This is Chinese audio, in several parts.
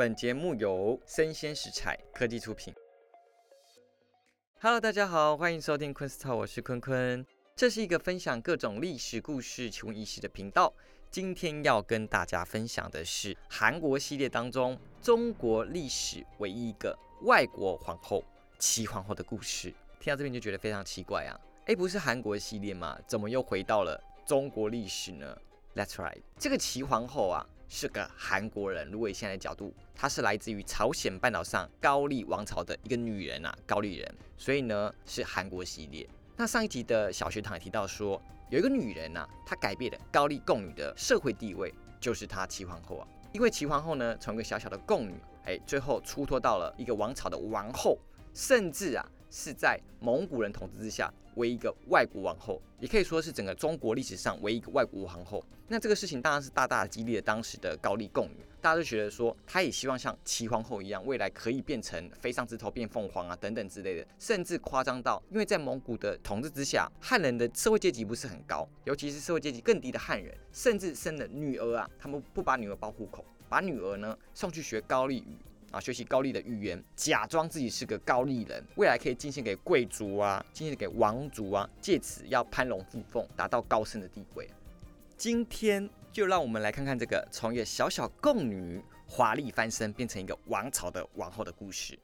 本节目由生鲜食材科技出品。Hello，大家好，欢迎收听昆斯特，我是坤坤。这是一个分享各种历史故事、奇闻异事的频道。今天要跟大家分享的是韩国系列当中中国历史唯一一个外国皇后齐皇后的故事。听到这边就觉得非常奇怪啊！哎，不是韩国系列吗？怎么又回到了中国历史呢？That's right，这个齐皇后啊。是个韩国人，如果以现在的角度，她是来自于朝鲜半岛上高丽王朝的一个女人啊，高丽人，所以呢是韩国系列。那上一集的小学堂也提到说，有一个女人呐，她改变了高丽宫女的社会地位，就是她齐皇后啊。因为齐皇后呢，从一个小小的宫女，哎，最后出脱到了一个王朝的王后，甚至啊。是在蒙古人统治之下，为一个外国王后，也可以说是整个中国历史上唯一一个外国皇后。那这个事情当然是大大的激励了当时的高丽贡女，大家都觉得说，她也希望像齐皇后一样，未来可以变成飞上枝头变凤凰啊等等之类的，甚至夸张到，因为在蒙古的统治之下，汉人的社会阶级不是很高，尤其是社会阶级更低的汉人，甚至生了女儿啊，他们不把女儿报户口，把女儿呢送去学高丽语。啊，学习高丽的语言，假装自己是个高丽人，未来可以进献给贵族啊，进献给王族啊，借此要攀龙附凤，达到高升的地位。今天就让我们来看看这个从一个小小贡女华丽翻身变成一个王朝的王后的故事。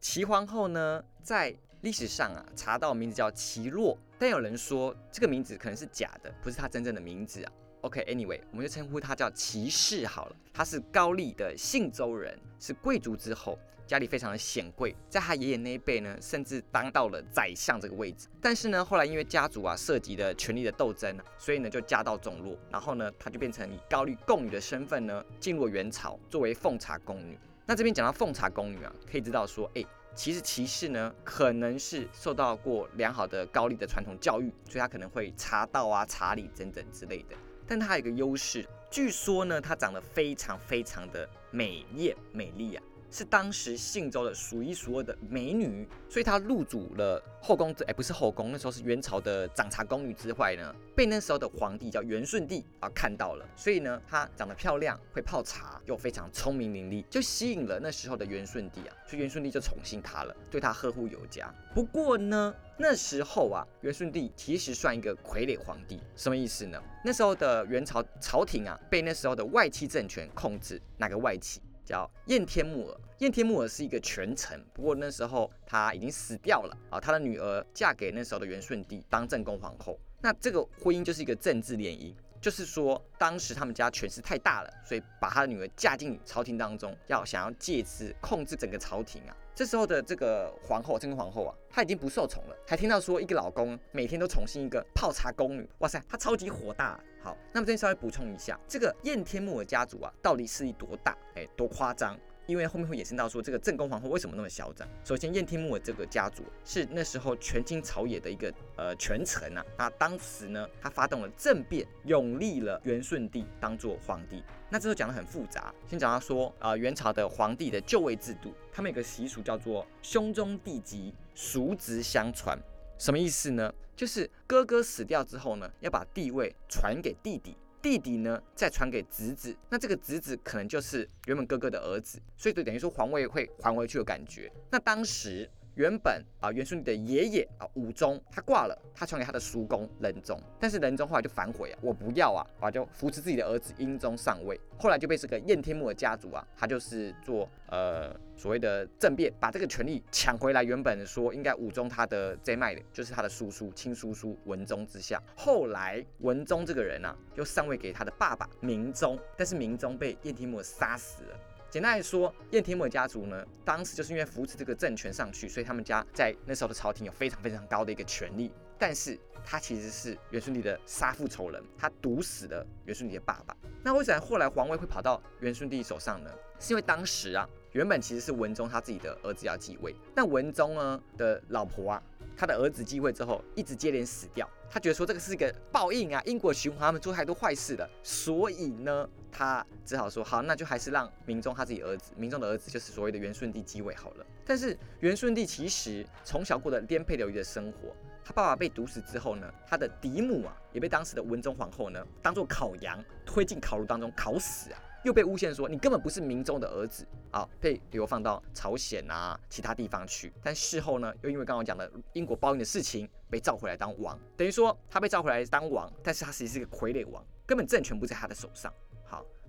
齐皇后呢，在历史上啊，查到名字叫齐若，但有人说这个名字可能是假的，不是她真正的名字啊。OK，Anyway，我们就称呼他叫齐氏好了。他是高丽的信州人，是贵族之后，家里非常的显贵。在他爷爷那一辈呢，甚至当到了宰相这个位置。但是呢，后来因为家族啊涉及的权力的斗争，所以呢就家道中落。然后呢，他就变成以高丽贡女的身份呢，进入元朝，作为奉茶宫女。那这边讲到奉茶宫女啊，可以知道说，哎，其实骑士呢，可能是受到过良好的高丽的传统教育，所以他可能会茶道啊、茶礼等等之类的。但它有一个优势，据说呢，它长得非常非常的美艳美丽啊。是当时信州的数一数二的美女，所以她入主了后宫，哎，不是后宫，那时候是元朝的掌茶宫女之外呢，被那时候的皇帝叫元顺帝啊看到了，所以呢，她长得漂亮，会泡茶，又非常聪明伶俐，就吸引了那时候的元顺帝啊，所以元顺帝就宠幸她了，对她呵护有加。不过呢，那时候啊，元顺帝其实算一个傀儡皇帝，什么意思呢？那时候的元朝朝廷啊，被那时候的外戚政权控制，哪个外戚？叫燕天木耳，燕天木耳是一个权臣，不过那时候他已经死掉了啊。他的女儿嫁给那时候的元顺帝当正宫皇后，那这个婚姻就是一个政治联姻，就是说当时他们家权势太大了，所以把他的女儿嫁进朝廷当中，要想要借此控制整个朝廷啊。这时候的这个皇后，正宫皇后啊，她已经不受宠了，还听到说一个老公每天都宠幸一个泡茶宫女，哇塞，她超级火大。好，那么这边稍微补充一下，这个燕天木尔家族啊，到底势力多大？哎，多夸张？因为后面会衍生到说，这个正宫皇后为什么那么嚣张？首先，燕天木尔这个家族是那时候权倾朝野的一个呃权臣啊。那当时呢，他发动了政变，拥立了元顺帝当做皇帝。那这候讲的很复杂，先讲到说啊，元朝的皇帝的就位制度，他们有个习俗叫做兄终弟及，叔侄相传。什么意思呢？就是哥哥死掉之后呢，要把地位传给弟弟。弟弟呢，再传给侄子，那这个侄子可能就是原本哥哥的儿子，所以就等于说皇位会还回去的感觉。那当时。原本啊，元顺帝的爷爷啊，武宗他挂了，他传给他的叔公仁宗，但是仁宗后来就反悔啊，我不要啊，啊就扶持自己的儿子英宗上位，后来就被这个燕天穆的家族啊，他就是做呃所谓的政变，把这个权力抢回来。原本说应该武宗他的这脉的，就是他的叔叔亲叔叔文宗之下，后来文宗这个人啊，又上位给他的爸爸明宗，但是明宗被燕天穆杀死了。简单来说，燕天母家族呢，当时就是因为扶持这个政权上去，所以他们家在那时候的朝廷有非常非常高的一个权力。但是他其实是元顺帝的杀父仇人，他毒死了元顺帝的爸爸。那为什么后来皇位会跑到元顺帝手上呢？是因为当时啊，原本其实是文宗他自己的儿子要继位，那文宗呢的老婆啊。他的儿子继位之后，一直接连死掉。他觉得说这个是一个报应啊，因果循环，他们做太多坏事了。所以呢，他只好说好，那就还是让明宗他自己儿子，明宗的儿子就是所谓的元顺帝继位好了。但是元顺帝其实从小过的颠沛流离的生活，他爸爸被毒死之后呢，他的嫡母啊，也被当时的文宗皇后呢，当做烤羊推进烤炉当中烤死啊，又被诬陷说你根本不是明宗的儿子啊，被流放到朝鲜啊其他地方去。但事后呢，又因为刚刚讲的因果报应的事情，被召回来当王，等于说他被召回来当王，但是他其实际是个傀儡王，根本政权不在他的手上。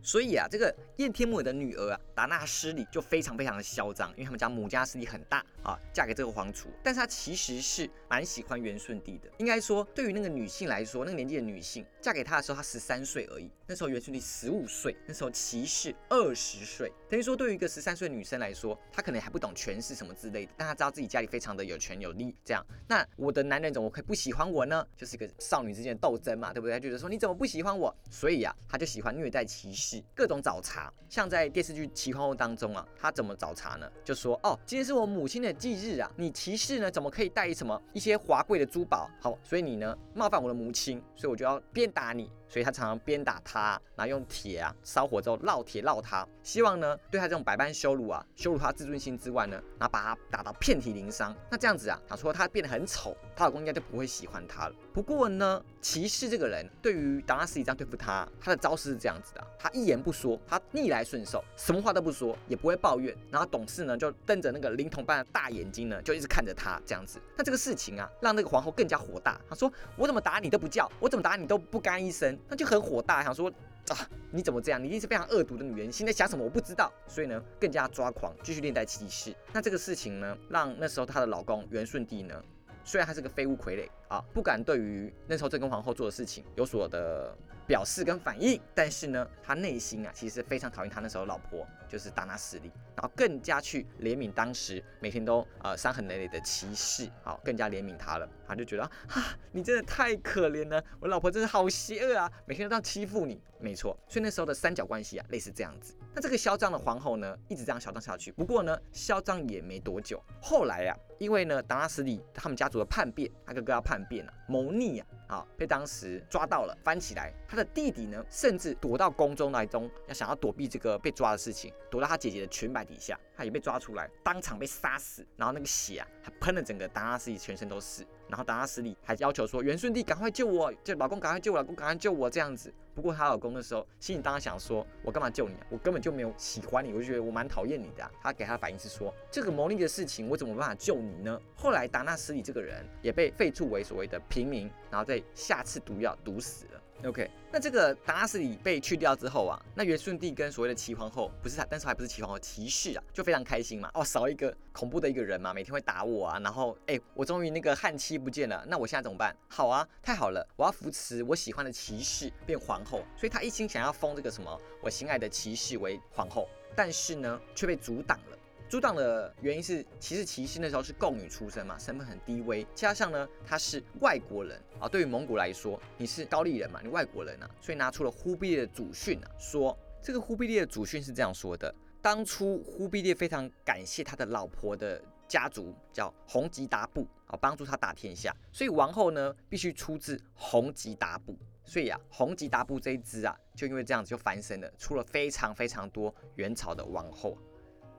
所以啊，这个燕天木的女儿啊，达纳失里就非常非常的嚣张，因为他们家母家势力很大啊，嫁给这个皇储。但是她其实是蛮喜欢元顺帝的。应该说，对于那个女性来说，那个年纪的女性嫁给他的时候，她十三岁而已。那时候元顺帝十五岁，那时候骑士二十岁，等于说对于一个十三岁的女生来说，她可能还不懂权势什么之类的，但她知道自己家里非常的有权有力。这样，那我的男人怎么可以不喜欢我呢？就是一个少女之间的斗争嘛，对不对？她觉得说你怎么不喜欢我？所以啊，她就喜欢虐待骑士，各种找茬。像在电视剧《奇幻物》当中啊，他怎么找茬呢？就说哦，今天是我母亲的忌日啊，你骑士呢怎么可以带什么一些华贵的珠宝？好，所以你呢冒犯我的母亲，所以我就要鞭打你。所以他常常鞭打他，然后用铁啊烧火之后烙铁烙他，希望呢对他这种百般羞辱啊，羞辱他自尊心之外呢，然后把他打到遍体鳞伤。那这样子啊，他说他变得很丑，她老公应该就不会喜欢他了。不过呢，骑士这个人对于达拉斯里这样对付他，他的招式是这样子的：他一言不说，他逆来顺受，什么话都不说，也不会抱怨。然后董事呢就瞪着那个灵童般的大眼睛呢，就一直看着他这样子。那这个事情啊，让那个皇后更加火大。她说：我怎么打你都不叫，我怎么打你都不干一声。那就很火大，想说啊，你怎么这样？你一定是非常恶毒的女人，现在想什么？我不知道。所以呢，更加抓狂，继续恋带骑士。那这个事情呢，让那时候她的老公元顺帝呢，虽然他是个废物傀儡啊，不敢对于那时候正宫皇后做的事情有所的。表示跟反应，但是呢，他内心啊，其实非常讨厌他那时候老婆，就是达纳斯利，然后更加去怜悯当时每天都呃伤痕累累的骑士，好，更加怜悯他了，他就觉得啊，你真的太可怜了，我老婆真是好邪恶啊，每天都要欺负你，没错，所以那时候的三角关系啊，类似这样子。那这个嚣张的皇后呢，一直这样嚣张下去，不过呢，嚣张也没多久，后来呀，因为呢，达纳斯里他们家族的叛变，他哥哥要叛变了，谋逆啊。啊，被当时抓到了，翻起来。他的弟弟呢，甚至躲到宫中来中，要想要躲避这个被抓的事情，躲到他姐姐的裙摆底下，他也被抓出来，当场被杀死。然后那个血啊，还喷了整个达拉斯里全身都是。然后达纳斯里还要求说：“元顺帝，赶快救我！就老公，赶快救我！老公，赶快救我！”这样子。不过她老公的时候，心里当然想说：“我干嘛救你啊？我根本就没有喜欢你，我就觉得我蛮讨厌你的。”他给她的反应是说：“这个谋逆的事情，我怎么办法救你呢？”后来达纳斯里这个人也被废黜为所谓的平民，然后再下次毒药毒死了。OK，那这个达拉斯里被去掉之后啊，那元顺帝跟所谓的齐皇后不是他，但是还不是齐皇后，骑士啊，就非常开心嘛。哦，少一个恐怖的一个人嘛，每天会打我啊。然后，哎，我终于那个汉妻不见了，那我现在怎么办？好啊，太好了，我要扶持我喜欢的骑士变皇后。所以他一心想要封这个什么我心爱的骑士为皇后，但是呢，却被阻挡了。阻挡的原因是，其实骑士那时候是贡女出身嘛，身份很低微，加上呢他是外国人啊。对于蒙古来说，你是高丽人嘛，你外国人啊，所以拿出了忽必烈的祖训啊，说这个忽必烈的祖训是这样说的：当初忽必烈非常感谢他的老婆的家族叫洪吉达部啊，帮助他打天下，所以王后呢必须出自洪吉达部。所以啊，洪吉达部这一支啊，就因为这样子就翻身了，出了非常非常多元朝的王后。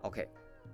OK。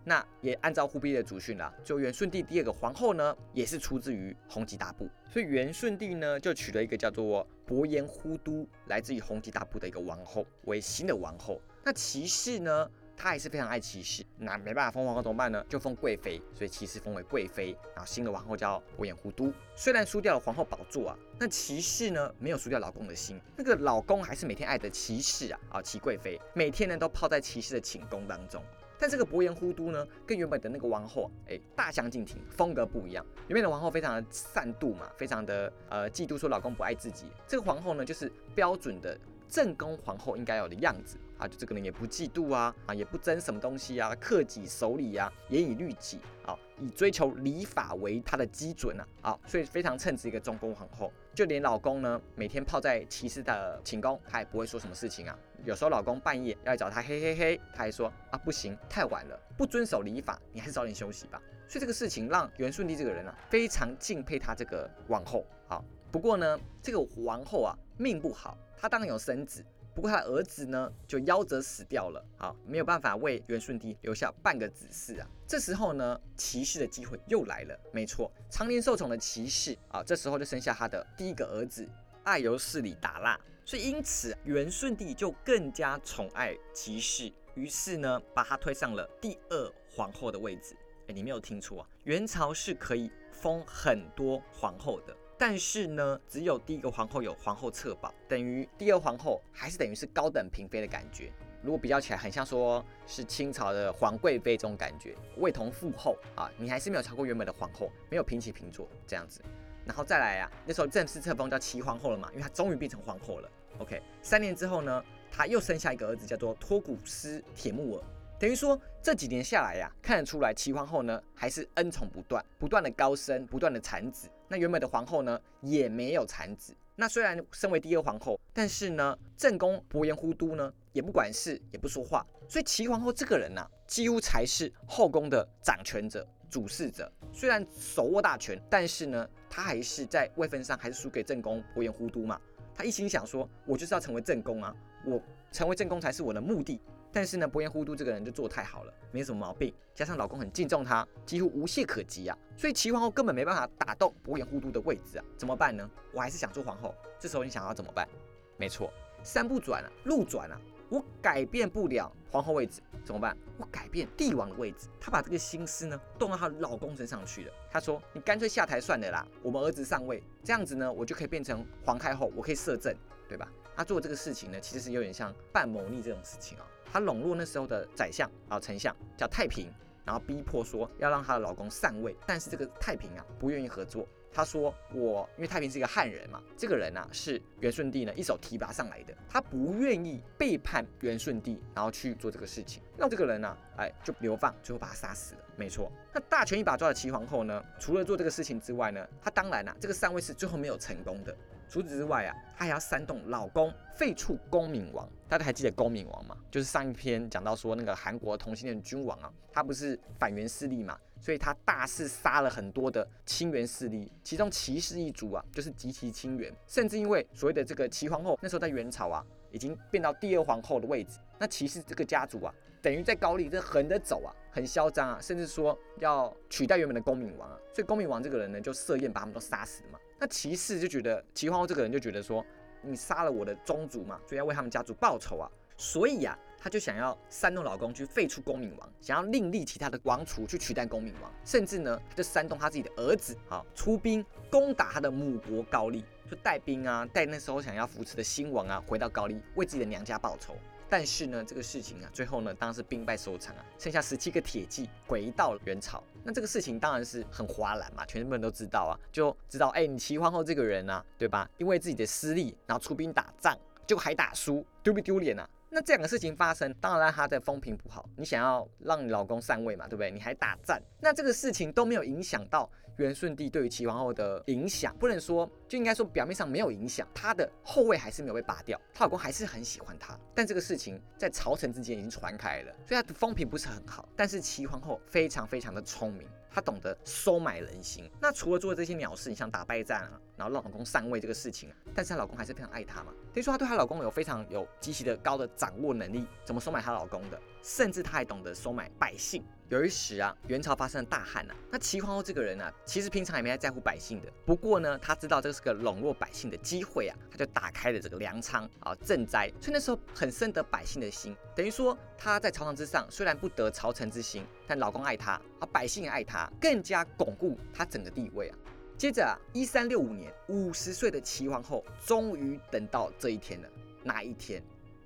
那也按照忽必烈的祖训啦，就元顺帝第二个皇后呢，也是出自于洪吉大部，所以元顺帝呢就娶了一个叫做伯颜忽都，来自于洪吉大部的一个王后为新的王后。那骑士呢，他还是非常爱骑士，那没办法封皇后怎么办呢？就封贵妃，所以骑士封为贵妃，然后新的王后叫伯颜忽都。虽然输掉了皇后宝座啊，那骑士呢没有输掉老公的心，那个老公还是每天爱着骑士啊，啊齐贵妃，每天呢都泡在骑士的寝宫当中。但这个伯颜忽都呢，跟原本的那个王后，哎，大相径庭，风格不一样。原本的王后非常的善妒嘛，非常的呃嫉妒，说老公不爱自己。这个皇后呢，就是标准的正宫皇后应该有的样子啊，就这个人也不嫉妒啊，啊，也不争什么东西啊，克己守礼啊，严以律己啊，以追求礼法为他的基准啊，啊，所以非常称职一个中宫皇后。就连老公呢，每天泡在骑士的寝宫，她也不会说什么事情啊。有时候老公半夜要来找她，嘿嘿嘿，她还说啊不行，太晚了，不遵守礼法，你还是早点休息吧。所以这个事情让元顺帝这个人啊，非常敬佩他这个王后啊。不过呢，这个王后啊命不好，她当然有生子，不过他儿子呢就夭折死掉了，好，没有办法为元顺帝留下半个子嗣啊。这时候呢，骑士的机会又来了，没错，常年受宠的骑士啊，这时候就生下他的第一个儿子爱由氏里达腊，所以因此元顺帝就更加宠爱骑士，于是呢，把他推上了第二皇后的位置。哎，你没有听错啊，元朝是可以封很多皇后的。但是呢，只有第一个皇后有皇后册宝，等于第二皇后还是等于是高等嫔妃的感觉。如果比较起来，很像说是清朝的皇贵妃这种感觉，位同父后啊，你还是没有超过原本的皇后，没有平起平坐这样子。然后再来啊，那时候正式册封叫齐皇后了嘛，因为她终于变成皇后了。OK，三年之后呢，她又生下一个儿子，叫做托古斯铁木尔。等于说这几年下来呀，看得出来齐皇后呢还是恩宠不断，不断的高升，不断的产子。那原本的皇后呢也没有产子。那虽然身为第二皇后，但是呢正宫伯颜忽都呢也不管事，也不说话。所以齐皇后这个人呐，几乎才是后宫的掌权者、主事者。虽然手握大权，但是呢他还是在位分上还是输给正宫伯颜忽都嘛。他一心想说，我就是要成为正宫啊，我成为正宫才是我的目的。但是呢，伯颜忽都这个人就做太好了，没什么毛病，加上老公很敬重她，几乎无懈可击啊，所以齐皇后根本没办法打动伯颜忽都的位置啊，怎么办呢？我还是想做皇后，这时候你想要怎么办？没错，山不转啊，路转啊，我改变不了皇后位置，怎么办？我改变帝王的位置。她把这个心思呢，动到她老公身上去了。她说：“你干脆下台算了啦，我们儿子上位，这样子呢，我就可以变成皇太后，我可以摄政，对吧？”她做这个事情呢，其实是有点像半谋逆这种事情啊。她笼络那时候的宰相啊，丞相叫太平，然后逼迫说要让她的老公禅位，但是这个太平啊不愿意合作。他说我因为太平是一个汉人嘛，这个人呢是元顺帝呢一手提拔上来的，他不愿意背叛元顺帝，然后去做这个事情，让这个人呢哎就流放，最后把他杀死了。没错，那大权一把抓的齐皇后呢，除了做这个事情之外呢，她当然啊这个禅位是最后没有成功的。除此之外啊，她还要煽动老公废黜恭敏王。大家还记得恭敏王吗？就是上一篇讲到说那个韩国同性恋君王啊，他不是反元势力嘛，所以他大肆杀了很多的亲元势力，其中齐氏一族啊，就是极其亲元，甚至因为所谓的这个齐皇后那时候在元朝啊，已经变到第二皇后的位置，那齐氏这个家族啊，等于在高丽这横着走啊，很嚣张啊，甚至说要取代原本的恭敏王啊，所以恭敏王这个人呢，就设宴把他们都杀死了嘛。那骑士就觉得齐皇后这个人就觉得说，你杀了我的宗族嘛，所以要为他们家族报仇啊。所以呀，他就想要煽动老公去废除恭敏王，想要另立其他的王储去取代恭敏王，甚至呢，就煽动他自己的儿子啊出兵攻打他的母国高丽，就带兵啊，带那时候想要扶持的新王啊回到高丽，为自己的娘家报仇。但是呢，这个事情啊，最后呢，当然是兵败收场啊，剩下十七个铁骑回到了元朝。那这个事情当然是很哗然嘛，全部人都知道啊，就知道哎，你齐皇后这个人啊，对吧？因为自己的私利，然后出兵打仗，结果还打输，丢不丢脸啊？那这两个事情发生，当然让他的风评不好。你想要让你老公上位嘛，对不对？你还打战，那这个事情都没有影响到元顺帝对于齐皇后的影响，不能说就应该说表面上没有影响，他的后位还是没有被拔掉，她老公还是很喜欢她。但这个事情在朝臣之间已经传开了，所以她的风评不是很好。但是齐皇后非常非常的聪明。她懂得收买人心。那除了做这些鸟事，你像打败仗啊，然后让老公上位这个事情啊，但是她老公还是非常爱她嘛。等于说她对她老公有非常有极其的高的掌握能力，怎么收买她老公的，甚至他还懂得收买百姓。有一时啊，元朝发生了大旱啊，那齐皇后这个人呢，其实平常也没太在乎百姓的。不过呢，她知道这是个笼络百姓的机会啊，她就打开了这个粮仓啊赈灾，所以那时候很深得百姓的心。等于说她在朝堂之上，虽然不得朝臣之心，但老公爱她啊，百姓也爱她，更加巩固她整个地位啊。接着啊，一三六五年，五十岁的齐皇后终于等到这一天了。那一天？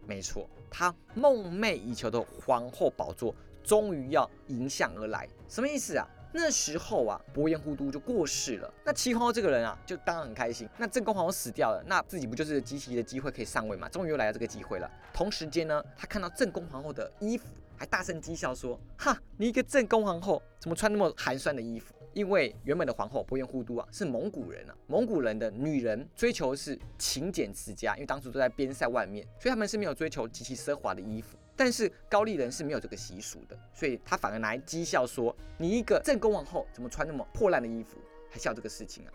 没错，他梦寐以求的皇后宝座。终于要迎向而来，什么意思啊？那时候啊，伯颜忽都就过世了。那齐皇后这个人啊，就当然很开心。那正宫皇后死掉了，那自己不就是极其的机会可以上位嘛？终于又来到这个机会了。同时间呢，他看到正宫皇后的衣服，还大声讥笑说：“哈，你一个正宫皇后，怎么穿那么寒酸的衣服？”因为原本的皇后伯颜忽都啊，是蒙古人啊，蒙古人的女人追求是勤俭持家，因为当初都在边塞外面，所以他们是没有追求极其奢华的衣服。但是高丽人是没有这个习俗的，所以他反而来讥笑说：“你一个正宫皇后，怎么穿那么破烂的衣服，还笑这个事情啊？”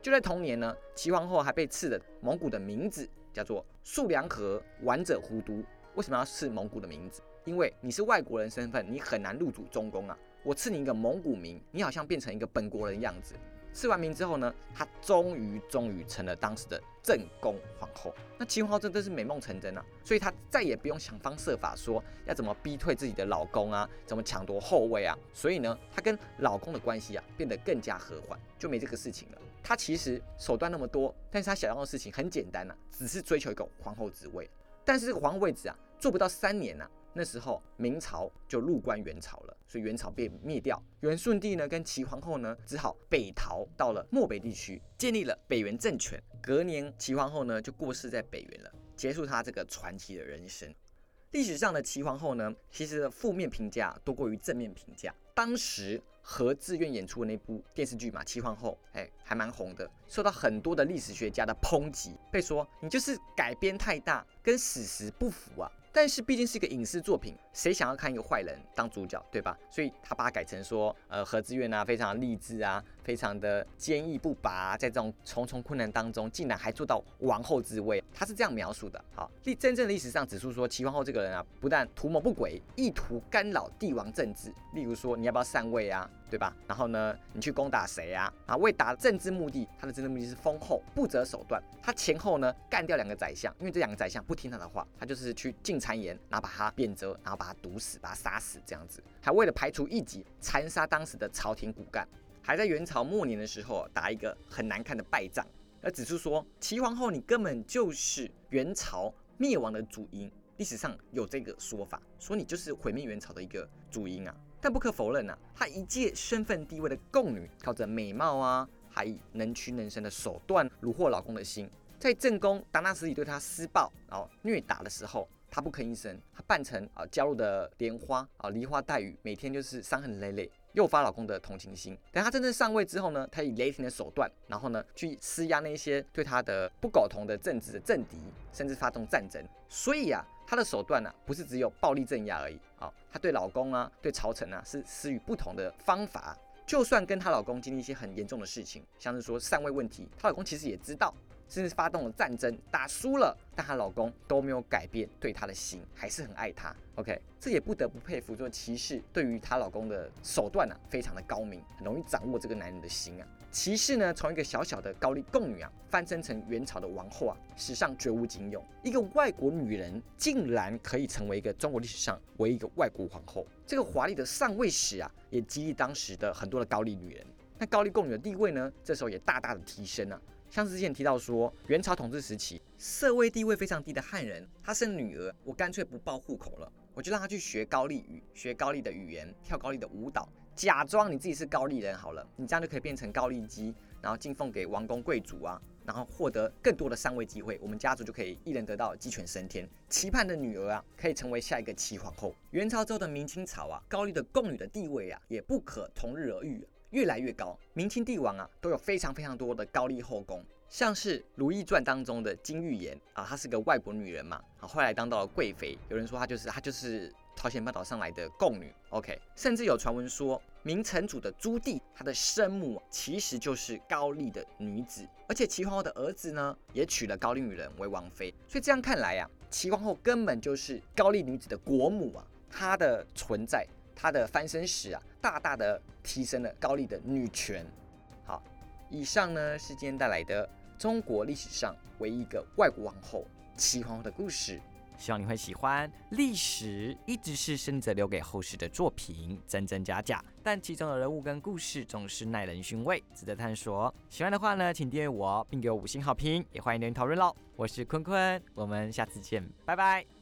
就在同年呢，齐皇后还被赐了蒙古的名字，叫做素良和完者忽都。为什么要赐蒙古的名字？因为你是外国人身份，你很难入主中宫啊。我赐你一个蒙古名，你好像变成一个本国人样子。赐完名之后呢，她终于终于成了当时的正宫皇后。那齐皇后真的是美梦成真啊，所以她再也不用想方设法说要怎么逼退自己的老公啊，怎么抢夺后位啊。所以呢，她跟老公的关系啊变得更加和缓，就没这个事情了。她其实手段那么多，但是她想要的事情很简单呐，只是追求一个皇后职位。但是这个皇后位置啊，做不到三年呐。那时候明朝就入关元朝了，所以元朝被灭掉。元顺帝呢跟齐皇后呢只好北逃到了漠北地区，建立了北元政权。隔年齐皇后呢就过世在北元了，结束她这个传奇的人生。历史上的齐皇后呢，其实负面评价多过于正面评价。当时何志远演出的那部电视剧嘛，《齐皇后》哎还蛮红的，受到很多的历史学家的抨击，被说你就是改编太大，跟史实不符啊。但是毕竟是一个影视作品，谁想要看一个坏人当主角，对吧？所以他把它改成说，呃，何志远啊，非常励志啊，非常的坚毅不拔，在这种重重困难当中，竟然还做到王后之位，他是这样描述的。好，历真正的历史上指出说，齐皇后这个人啊，不但图谋不轨，意图干扰帝王政治，例如说你要不要禅位啊？对吧？然后呢，你去攻打谁啊？啊，为达政治目的，他的政治目的是封后，不择手段。他前后呢干掉两个宰相，因为这两个宰相不听他的话，他就是去进谗言，然后把他贬谪，然后把他毒死，把他杀死这样子。还为了排除异己，残杀当时的朝廷骨干。还在元朝末年的时候打一个很难看的败仗，而指出说齐皇后你根本就是元朝灭亡的主因。历史上有这个说法，说你就是毁灭元朝的一个主因啊。但不可否认啊，她一介身份地位的宫女，靠着美貌啊，还以能屈能伸的手段虏获老公的心。在正宫达纳斯里对她施暴，然后虐打的时候，她不吭一声，她扮成啊娇弱的莲花啊梨花带雨，每天就是伤痕累累，诱发老公的同情心。等她真正上位之后呢，她以雷霆的手段，然后呢去施压那些对她的不苟同的政治的政敌，甚至发动战争。所以啊。她的手段呢，不是只有暴力镇压而已啊，她对老公啊，对朝臣啊，是施予不同的方法。就算跟她老公经历一些很严重的事情，像是说上位问题，她老公其实也知道，甚至发动了战争，打输了，但她老公都没有改变对她的心，还是很爱她。OK，这也不得不佩服，说骑士对于她老公的手段呢，非常的高明，很容易掌握这个男人的心啊。骑士呢，从一个小小的高丽贡女啊，翻身成元朝的王后啊，史上绝无仅有。一个外国女人竟然可以成为一个中国历史上唯一一个外国皇后，这个华丽的上位史啊，也激励当时的很多的高丽女人。那高丽贡女的地位呢，这时候也大大的提升了。像之前提到说，元朝统治时期，社会地位非常低的汉人，他生女儿，我干脆不报户口了，我就让他去学高丽语，学高丽的语言，跳高丽的舞蹈。假装你自己是高丽人好了，你这样就可以变成高丽姬，然后进奉给王公贵族啊，然后获得更多的上位机会，我们家族就可以一人得到鸡犬升天。期盼的女儿啊，可以成为下一个齐皇后。元朝之后的明清朝啊，高丽的贡女的地位啊，也不可同日而语，越来越高。明清帝王啊，都有非常非常多的高丽后宫，像是《如懿传》当中的金玉妍啊，她是个外国女人嘛，啊，后来当到了贵妃，有人说她就是她就是。朝鲜半岛上来的贡女，OK，甚至有传闻说，明成祖的朱棣，他的生母其实就是高丽的女子，而且齐皇后的儿子呢，也娶了高丽女人为王妃，所以这样看来呀，齐皇后根本就是高丽女子的国母啊，她的存在，她的翻身史啊，大大的提升了高丽的女权。好，以上呢是今天带来的中国历史上唯一一个外国王后齐皇后的故事。希望你会喜欢。历史一直是生者留给后世的作品，真真假假，但其中的人物跟故事总是耐人寻味，值得探索。喜欢的话呢，请订阅我，并给我五星好评，也欢迎留言讨论喽。我是坤坤，我们下次见，拜拜。